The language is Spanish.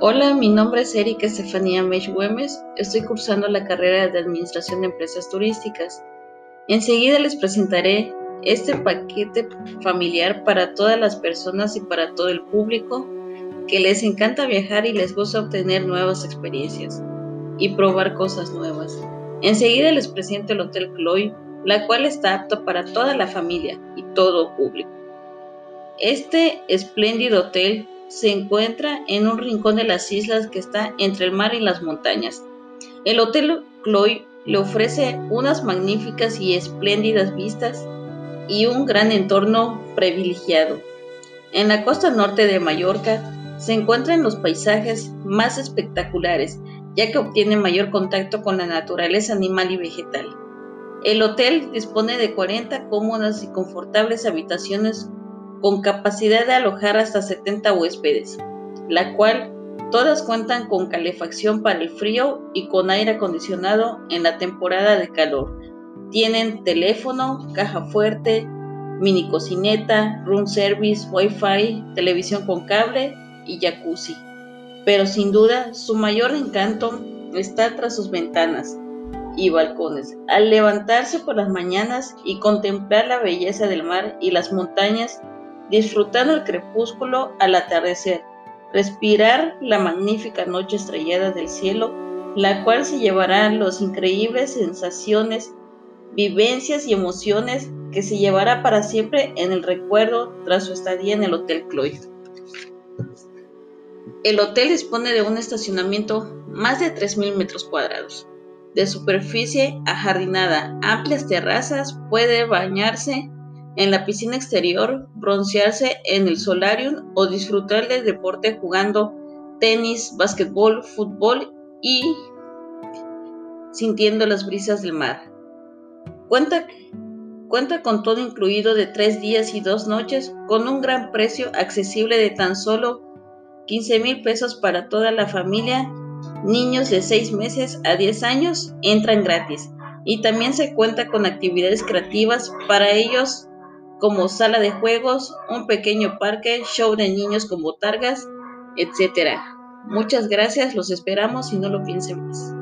Hola, mi nombre es Erika Estefanía Mech Güemes. Estoy cursando la carrera de Administración de Empresas Turísticas. Enseguida les presentaré este paquete familiar para todas las personas y para todo el público que les encanta viajar y les gusta obtener nuevas experiencias y probar cosas nuevas. Enseguida les presento el Hotel Chloe, la cual está apto para toda la familia y todo público. Este espléndido hotel se encuentra en un rincón de las islas que está entre el mar y las montañas. El Hotel Chloe le ofrece unas magníficas y espléndidas vistas y un gran entorno privilegiado. En la costa norte de Mallorca se encuentran los paisajes más espectaculares, ya que obtiene mayor contacto con la naturaleza animal y vegetal. El hotel dispone de 40 cómodas y confortables habitaciones con capacidad de alojar hasta 70 huéspedes, la cual todas cuentan con calefacción para el frío y con aire acondicionado en la temporada de calor. Tienen teléfono, caja fuerte, mini cocineta, room service, wifi, televisión con cable y jacuzzi. Pero sin duda su mayor encanto está tras sus ventanas y balcones. Al levantarse por las mañanas y contemplar la belleza del mar y las montañas, disfrutando el crepúsculo al atardecer, respirar la magnífica noche estrellada del cielo, la cual se llevará los increíbles sensaciones, vivencias y emociones que se llevará para siempre en el recuerdo tras su estadía en el Hotel Chloe. El hotel dispone de un estacionamiento más de 3.000 metros cuadrados, de superficie ajardinada, amplias terrazas, puede bañarse en la piscina exterior, broncearse en el solarium o disfrutar del deporte jugando tenis, básquetbol, fútbol y sintiendo las brisas del mar. Cuenta, cuenta con todo incluido de tres días y dos noches con un gran precio accesible de tan solo 15 mil pesos para toda la familia. Niños de 6 meses a 10 años entran gratis y también se cuenta con actividades creativas para ellos como sala de juegos, un pequeño parque, show de niños con botargas, etc. Muchas gracias, los esperamos y no lo piensen más.